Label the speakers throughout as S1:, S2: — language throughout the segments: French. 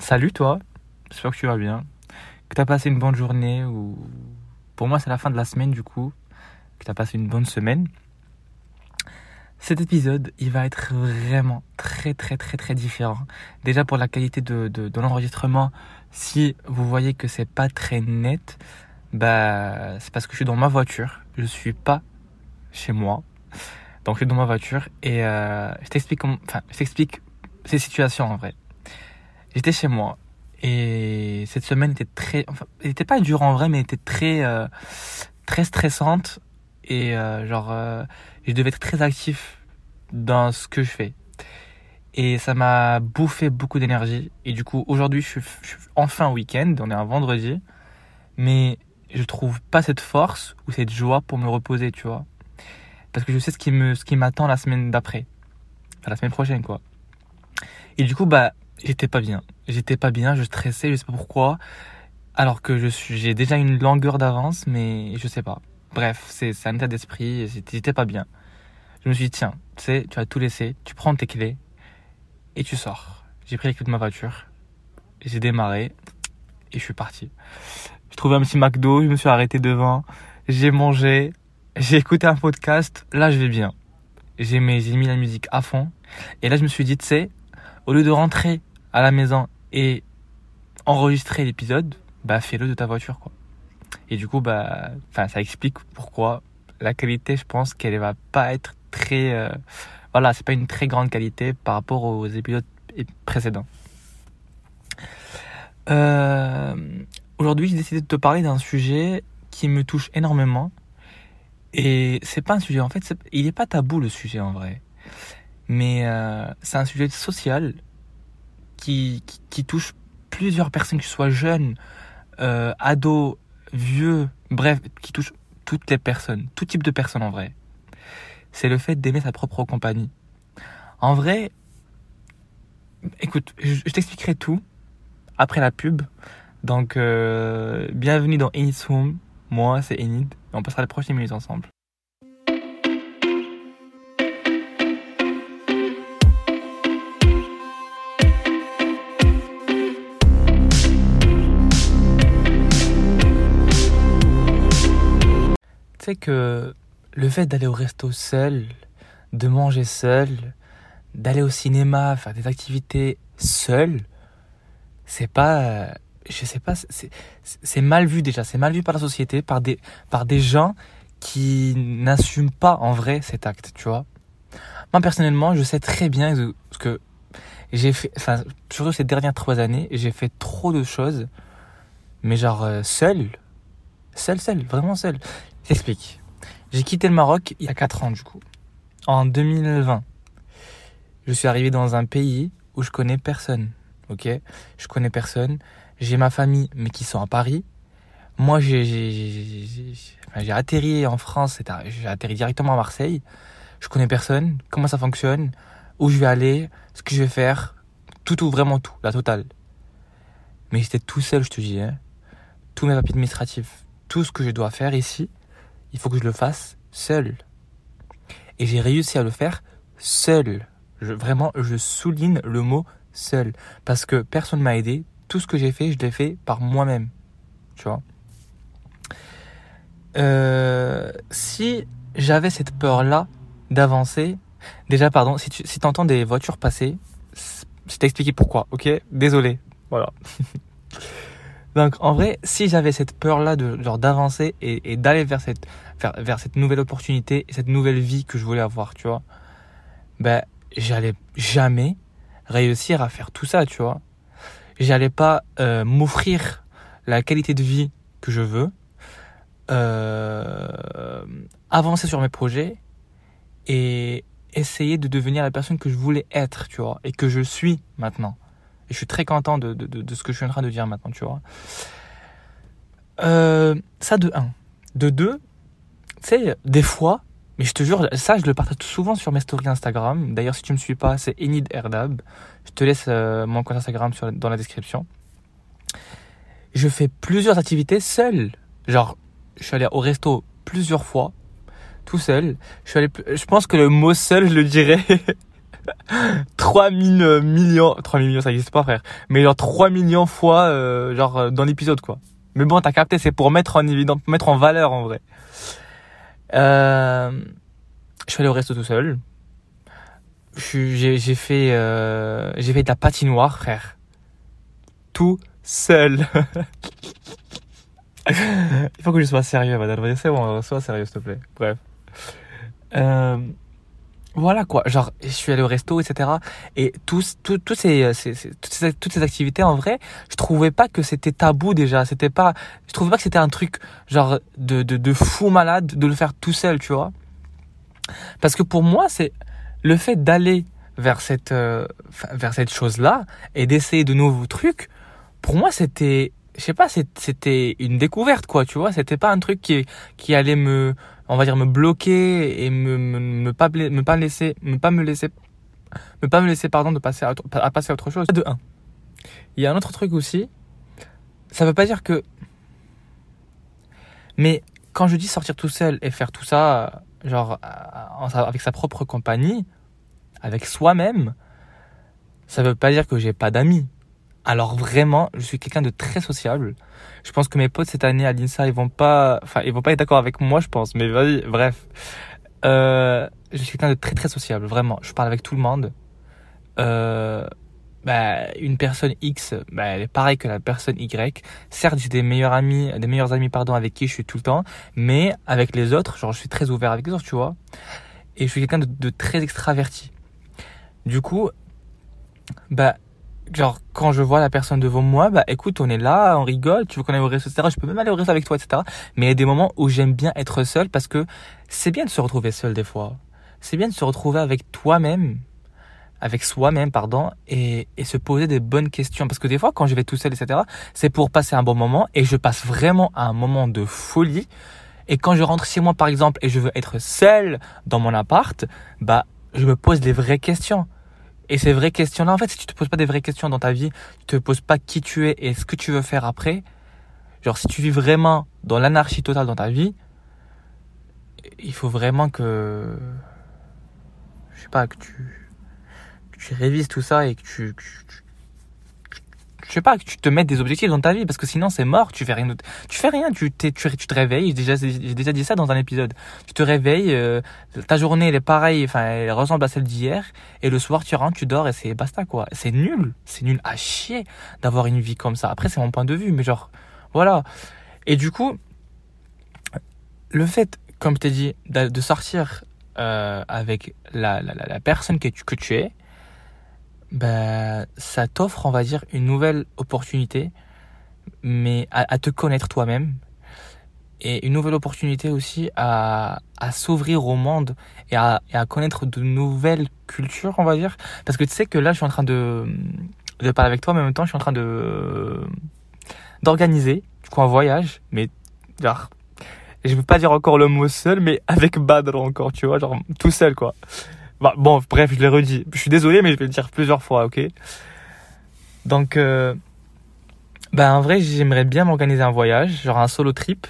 S1: Salut toi, j'espère que tu vas bien, que tu as passé une bonne journée ou pour moi c'est la fin de la semaine du coup, que tu as passé une bonne semaine. Cet épisode, il va être vraiment très très très très différent. Déjà pour la qualité de, de, l'enregistrement, si vous voyez que c'est pas très net, bah c'est parce que je suis dans ma voiture, je suis pas chez moi. Donc je suis dans ma voiture et euh, je t'explique enfin je t'explique ces situations en vrai. J'étais chez moi et cette semaine était très, enfin, elle était pas dure en vrai, mais elle était très, euh, très stressante et euh, genre, euh, je devais être très actif dans ce que je fais. Et ça m'a bouffé beaucoup d'énergie. Et du coup, aujourd'hui, je, suis, enfin week-end, on est un vendredi, mais je trouve pas cette force ou cette joie pour me reposer, tu vois. Parce que je sais ce qui me, ce qui m'attend la semaine d'après, enfin la semaine prochaine, quoi. Et du coup, bah, j'étais pas bien. J'étais pas bien, je stressais, je sais pas pourquoi. Alors que je suis, j'ai déjà une longueur d'avance, mais je sais pas. Bref, c'est, un état d'esprit, j'étais pas bien. Je me suis dit, tiens, tu sais, tu vas tout laisser, tu prends tes clés et tu sors. J'ai pris les clés de ma voiture, j'ai démarré et je suis parti. J'ai trouvé un petit McDo, je me suis arrêté devant, j'ai mangé, j'ai écouté un podcast, là je vais bien. J'ai mis, j'ai mis la musique à fond. Et là je me suis dit, tu sais, au lieu de rentrer à la maison et enregistrer l'épisode, bah fais-le de ta voiture quoi. Et du coup bah enfin ça explique pourquoi la qualité, je pense qu'elle va pas être très euh, voilà, c'est pas une très grande qualité par rapport aux épisodes précédents. Euh, aujourd'hui, j'ai décidé de te parler d'un sujet qui me touche énormément. Et c'est pas un sujet, en fait, il n'est pas tabou le sujet en vrai. Mais euh, c'est un sujet social qui, qui, touche plusieurs personnes, que ce soit jeunes, euh, ados, vieux, bref, qui touche toutes les personnes, tout type de personnes en vrai. C'est le fait d'aimer sa propre compagnie. En vrai, écoute, je, t'expliquerai tout après la pub. Donc, euh, bienvenue dans Enid's Home. Moi, c'est Enid. On passera les prochaines minutes ensemble. Que le fait d'aller au resto seul, de manger seul, d'aller au cinéma, faire des activités seul, c'est pas, je sais pas, c'est mal vu déjà, c'est mal vu par la société, par des, par des gens qui n'assument pas en vrai cet acte, tu vois. Moi personnellement, je sais très bien que j'ai fait, surtout ces dernières trois années, j'ai fait trop de choses, mais genre euh, seul, seul, seul, vraiment seul. J'explique. J'ai quitté le Maroc il y a 4 ans du coup. En 2020. Je suis arrivé dans un pays où je connais personne. Ok? Je connais personne. J'ai ma famille, mais qui sont à Paris. Moi, j'ai atterri en France, j'ai atterri directement à Marseille. Je connais personne, comment ça fonctionne, où je vais aller, ce que je vais faire, tout, tout, vraiment tout, la totale. Mais j'étais tout seul, je te dis. Hein. Tous mes papiers administratifs, tout ce que je dois faire ici, il faut que je le fasse seul. Et j'ai réussi à le faire seul. Je, vraiment, je souligne le mot seul. Parce que personne ne m'a aidé. Tout ce que j'ai fait, je l'ai fait par moi-même. Tu vois? Euh, Si j'avais cette peur-là d'avancer, déjà, pardon, si tu entends des voitures passer, c'est expliqué pourquoi, ok? Désolé. Voilà. Donc en vrai, si j'avais cette peur-là de genre d'avancer et, d'aller vers cette vers, cette nouvelle opportunité et cette nouvelle vie que je voulais avoir, tu vois, ben j'allais jamais réussir à faire tout ça, tu vois. J'allais pas euh, m'offrir la qualité de vie que je veux, euh, avancer sur mes projets et essayer de devenir la personne que je voulais être, tu vois, et que je suis maintenant. Et je suis très content de, ce que je suis en train de dire maintenant, tu vois. Euh, ça de 1. De 2, tu sais, des fois, mais je te jure, ça je le partage souvent sur mes stories Instagram. D'ailleurs, si tu me suis pas, c'est Enid Erdab. Je te laisse euh, mon compte Instagram dans la description. Je fais plusieurs activités seul. Genre, je suis allé au resto plusieurs fois, tout seul. Je suis allé, je pense que le mot seul, je le dirais. 3 000 millions, 3 millions, ça existe pas, frère. Mais genre 3 millions fois, euh, genre, euh, dans l'épisode, quoi. Mais bon, t'as capté, c'est pour mettre en évidence, mettre en valeur, en vrai. Euh, je suis allé au resto tout seul. J'ai fait, euh, j'ai fait de la patinoire, frère. Tout seul. Il faut que je sois sérieux, madame. C'est bon, sois sérieux, s'il te plaît. Bref. Euh, voilà quoi, genre je suis allé au resto, etc. Et tous, ces, ces, toutes, ces, toutes ces activités, en vrai, je trouvais pas que c'était tabou déjà. C'était pas, je trouvais pas que c'était un truc genre de, de, de fou malade de le faire tout seul, tu vois. Parce que pour moi, c'est le fait d'aller vers cette, euh, vers cette chose-là et d'essayer de nouveaux trucs. Pour moi, c'était, je sais pas, c'était une découverte quoi, tu vois. C'était pas un truc qui, qui allait me on va dire me bloquer et me, me, pas me pas laisser me pas me laisser me pas me laisser pardon de passer à, à passer à autre chose. De un. Il y a un autre truc aussi. Ça veut pas dire que mais quand je dis sortir tout seul et faire tout ça genre avec sa propre compagnie avec soi-même ça veut pas dire que j'ai pas d'amis alors vraiment, je suis quelqu'un de très sociable. Je pense que mes potes cette année à l'INSA, ils vont pas, enfin, ils vont pas être d'accord avec moi, je pense. Mais vas-y, bref. Euh, je suis quelqu'un de très très sociable, vraiment. Je parle avec tout le monde. Euh, bah, une personne X, bah, elle est pareille que la personne Y. Certes, j'ai des meilleurs amis, des meilleurs amis, pardon, avec qui je suis tout le temps, mais avec les autres, genre, je suis très ouvert avec les autres, tu vois. Et je suis quelqu'un de, de très extraverti. Du coup, bah, genre quand je vois la personne devant moi bah écoute on est là on rigole tu veux qu'on aille au resto etc je peux même aller au resto avec toi etc mais il y a des moments où j'aime bien être seul parce que c'est bien de se retrouver seul des fois. C'est bien de se retrouver avec toi-même avec soi-même pardon et, et se poser des bonnes questions. Parce que des fois quand je vais tout seul etc c'est pour passer un bon moment et je passe vraiment un moment de folie. Et quand je rentre chez moi par exemple et je veux être seul dans mon appart bah je me pose des vraies questions et ces vraies questions-là, en fait, si tu te poses pas des vraies questions dans ta vie, tu te poses pas qui tu es et ce que tu veux faire après, genre si tu vis vraiment dans l'anarchie totale dans ta vie, il faut vraiment que, je sais pas, que tu, que tu révises tout ça et que tu, je sais pas, que tu te mettes des objectifs dans ta vie, parce que sinon c'est mort, tu fais rien Tu fais rien, tu, tu, tu te réveilles, j'ai déjà, déjà dit ça dans un épisode. Tu te réveilles, euh, ta journée elle est pareille, enfin elle ressemble à celle d'hier, et le soir tu rentres, tu dors et c'est basta quoi. C'est nul, c'est nul à chier d'avoir une vie comme ça. Après c'est mon point de vue, mais genre, voilà. Et du coup, le fait, comme je t'ai dit, de sortir euh, avec la, la, la, personne que tu, que tu es, bah, ça t'offre, on va dire, une nouvelle opportunité, mais à, te connaître toi-même. Et une nouvelle opportunité aussi à, à s'ouvrir au monde et à, à connaître de nouvelles cultures, on va dire. Parce que tu sais que là, je suis en train de, de parler avec toi, mais en même temps, je suis en train de d'organiser, du coup, un voyage, mais genre, je veux pas dire encore le mot seul, mais avec Badr encore, tu vois, genre tout seul, quoi. Bah, bon, bref, je l'ai redit. Je suis désolé, mais je vais le dire plusieurs fois, ok? Donc, euh, bah, en vrai, j'aimerais bien m'organiser un voyage, genre un solo trip.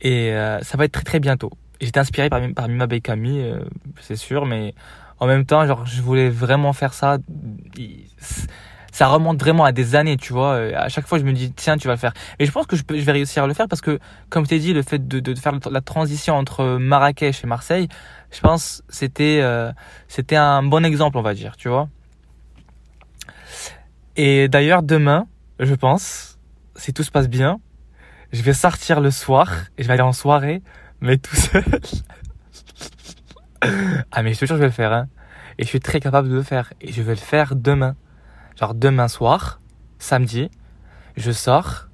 S1: Et euh, ça va être très très bientôt. J'étais inspiré par, par Mima Beikami, euh, c'est sûr, mais en même temps, genre, je voulais vraiment faire ça ça remonte vraiment à des années, tu vois. À chaque fois, je me dis, tiens, tu vas le faire. Et je pense que je vais réussir à le faire parce que, comme je t'ai dit, le fait de, de, faire la transition entre Marrakech et Marseille, je pense c'était euh, c'était un bon exemple, on va dire, tu vois. Et d'ailleurs, demain, je pense, si tout se passe bien, je vais sortir le soir et je vais aller en soirée, mais tout seul. ah, mais je te jure, je vais le faire, hein. Et je suis très capable de le faire. Et je vais le faire demain genre demain soir, samedi, je sors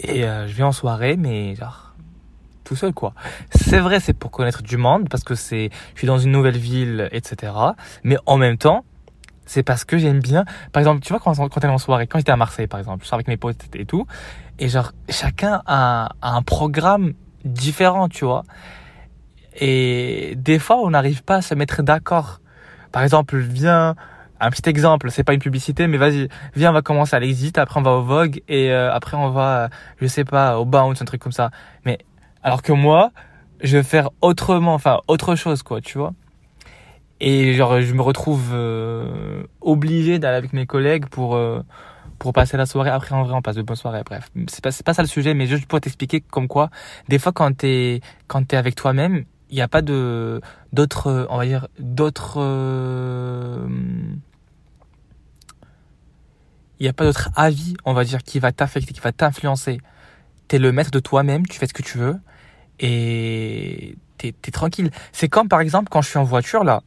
S1: et euh, je vais en soirée, mais genre tout seul quoi. C'est vrai, c'est pour connaître du monde parce que c'est, je suis dans une nouvelle ville, etc. Mais en même temps, c'est parce que j'aime bien. Par exemple, tu vois quand quand t'es en soirée, quand j'étais à Marseille par exemple, je sors avec mes potes et tout, et genre chacun a, un programme différent, tu vois. Et des fois, on n'arrive pas à se mettre d'accord. Par exemple, viens un petit exemple, c'est pas une publicité, mais vas-y, viens, on va commencer à l'exit, après on va au Vogue, et euh, après on va, je sais pas, au Bounce, un truc comme ça. Mais alors que moi, je vais faire autrement, enfin autre chose, quoi, tu vois. Et genre, je me retrouve euh, obligé d'aller avec mes collègues pour, euh, pour passer la soirée. Après, en vrai, on passe de bonnes soirées. Bref, c'est pas, pas ça le sujet, mais juste pour t'expliquer comme quoi, des fois, quand t'es, quand t'es avec toi-même, il n'y a pas de, d'autres, on va dire, d'autres, euh, il n'y a pas d'autre avis, on va dire, qui va t'affecter, qui va t'influencer. T'es le maître de toi-même, tu fais ce que tu veux, et t'es, t'es tranquille. C'est comme, par exemple, quand je suis en voiture, là,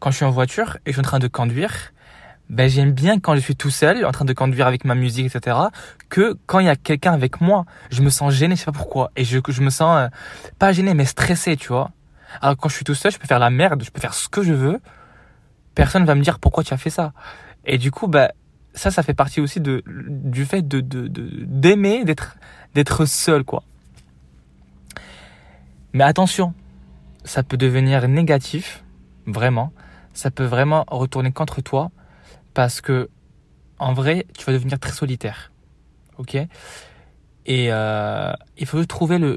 S1: quand je suis en voiture et je suis en train de conduire, ben j'aime bien quand je suis tout seul, en train de conduire avec ma musique, etc., que quand il y a quelqu'un avec moi. Je me sens gêné, je sais pas pourquoi. Et je, je me sens, euh, pas gêné, mais stressé, tu vois. Alors quand je suis tout seul, je peux faire la merde, je peux faire ce que je veux. Personne va me dire pourquoi tu as fait ça. Et du coup, ben ça, ça fait partie aussi de, du fait de, de, d'aimer, d'être, d'être seul, quoi. Mais attention, ça peut devenir négatif, vraiment ça peut vraiment retourner contre toi parce que en vrai, tu vas devenir très solitaire. Ok? Et euh, il faut trouver le,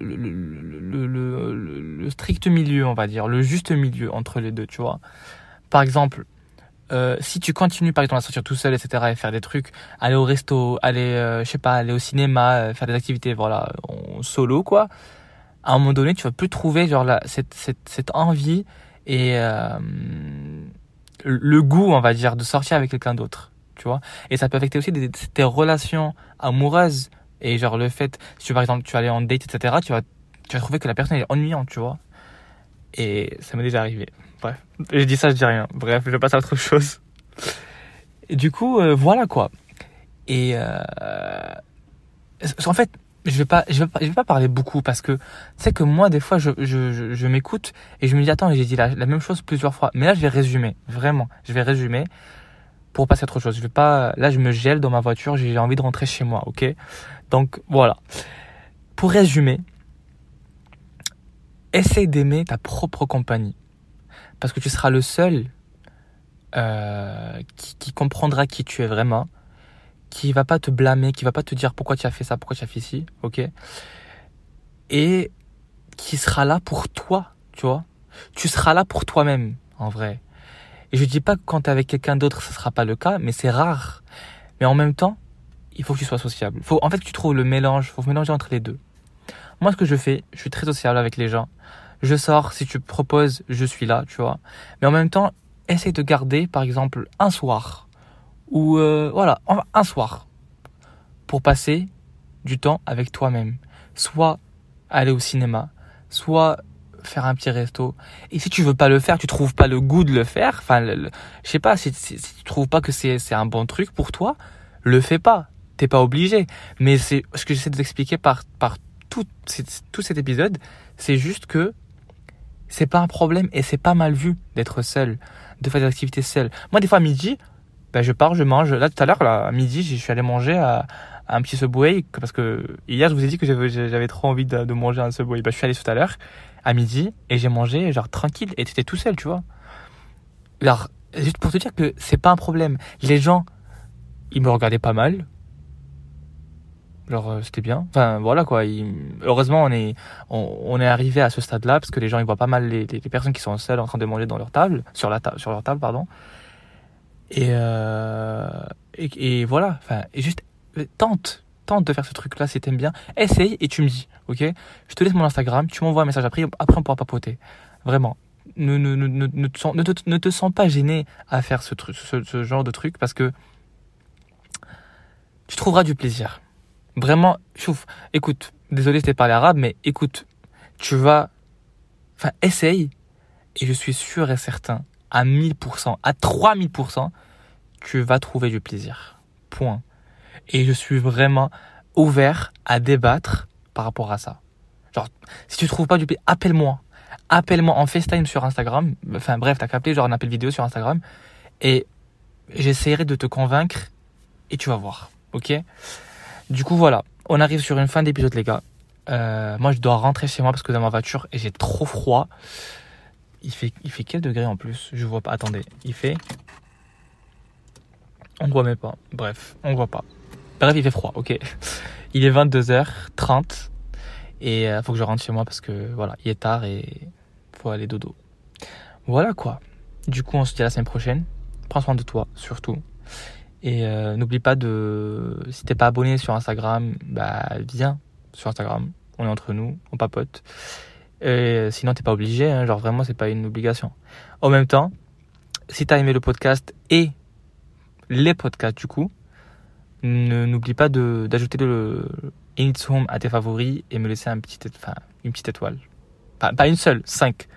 S1: strict milieu, on va dire, le juste milieu entre les deux, tu vois? Par exemple, euh, si tu continues par exemple à sortir tout seul, etc., et faire des trucs, aller au resto, aller, euh, je sais pas, aller au cinéma, faire des activités, voilà, en solo, quoi. À un moment donné, tu vas plus trouver genre la, cette, cette, cette envie et euh, le goût, on va dire, de sortir avec quelqu'un d'autre, tu vois. Et ça peut affecter aussi tes relations amoureuses et genre le fait, si par exemple tu aller en date, etc., tu vas, tu vas trouver que la personne est ennuyante, tu vois. Et ça m'est déjà arrivé. Bref, je dis ça, je dis rien. Bref, je passe à autre chose. Du coup, euh, voilà quoi. Et euh, en fait, je vais pas, je vais pas, je vais pas parler beaucoup parce que c'est que moi des fois je, je, m'écoute et je me dis attends j'ai dit la, même chose plusieurs fois. Mais là je vais résumer vraiment je vais résumer pour passer à autre chose. Je vais pas là je me gèle dans ma voiture j'ai envie de rentrer chez moi ok? Donc voilà. Pour résumer essaye d'aimer ta propre compagnie. Parce que tu seras le seul euh, qui comprendra qui tu es vraiment qui va pas te blâmer, qui va pas te dire pourquoi tu as fait ça, pourquoi tu as fait ci, ok? Et qui sera là pour toi, tu vois? Tu seras là pour toi-même, en vrai. Et je dis pas que quand tu es avec quelqu'un d'autre, ce sera pas le cas, mais c'est rare. Mais en même temps, il faut que tu sois sociable. Faut, en fait, tu trouves le mélange, faut mélanger entre les deux. Moi, ce que je fais, je suis très sociable avec les gens. Je sors, si tu proposes, je suis là, tu vois. Mais en même temps, essaye de garder, par exemple, un soir ou euh, voilà, un soir pour passer du temps avec toi-même. Soit aller au cinéma, soit faire un petit resto. Et si tu veux pas le faire, tu trouves pas le goût de le faire, enfin, je sais pas, si, tu trouves pas que c'est, c'est un bon truc pour toi, le fais pas. T'es pas obligé. Mais c'est ce que j'essaie de t'expliquer par, par tout, tout cet épisode, c'est juste que c'est pas un problème et c'est pas mal vu d'être seul, de faire des activités seul. Moi, des fois, à midi, ben, je pars, je mange. Là, tout à l'heure, à midi, je suis allé manger à, un petit Subway parce que hier, je vous ai dit que j'avais trop envie de, de, manger un Subway. Ben, je suis allé tout à l'heure à midi et j'ai mangé genre tranquille et tu étais tout seul, tu vois. Alors, juste pour te dire que c'est pas un problème. Les gens, ils me regardaient pas mal. Genre, euh, c'était bien. Enfin, voilà quoi. Heureusement, on est, on, est arrivé à ce stade-là parce que les gens, ils voient pas mal les, personnes qui sont seules en train de manger dans leur table, sur la table, sur leur table, pardon. Euh, et, et, voilà, enfin, et juste tente, tente de faire ce truc-là si t'aimes bien. Essaye et tu me dis, ok? Je te laisse mon Instagram, tu m'envoies un message après, après on pourra papoter. Vraiment. Ne, ne, ne, ne te sens pas gêné à faire ce, truc, ce, ce genre de truc parce que tu trouveras du plaisir. Vraiment, chouf, écoute, désolé, je t'ai parlé arabe, mais écoute, tu vas, enfin, essaye, et je suis sûr et certain à 1000%, à 3000%, tu vas trouver du plaisir. Point. Et je suis vraiment ouvert à débattre par rapport à ça. Genre, si tu trouves pas du plaisir, appelle-moi. Appelle-moi en FaceTime sur Instagram. Enfin bref, t'as capté, genre un appel vidéo sur Instagram. Et j'essaierai de te convaincre et tu vas voir. Ok? Du coup, voilà. On arrive sur une fin d'épisode, les gars. Euh, moi, je dois rentrer chez moi parce que dans ma voiture, j'ai trop froid. Il fait, il fait quel degré en plus? Je vois pas. Attendez, il fait. On voit même pas. Bref, on voit pas. Bref, il fait froid, ok. Il est 22h30 et il euh, faut que je rentre chez moi parce que voilà, il est tard et faut aller dodo. Voilà quoi. Du coup, on se dit à la semaine prochaine. Prends soin de toi, surtout. Et euh, n'oublie pas de, si t'es pas abonné sur Instagram, bah viens sur Instagram. On est entre nous, on papote. Et sinon, t'es pas obligé. Hein, genre vraiment, c'est pas une obligation. En même temps, si t'as aimé le podcast et les podcasts du coup, n'oublie pas d'ajouter le In Home à tes favoris et me laisser un petit, une petite étoile. Pas, pas une seule, cinq.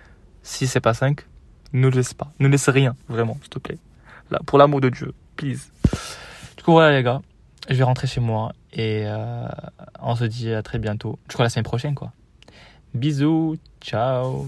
S1: Si c'est pas cinq, ne laisse pas. Ne laisse rien, vraiment, s'il te plaît. Là, pour l'amour de Dieu, please. Du coup, voilà les gars, je vais rentrer chez moi et euh, on se dit à très bientôt. Je crois la semaine prochaine, quoi. Bisous, ciao.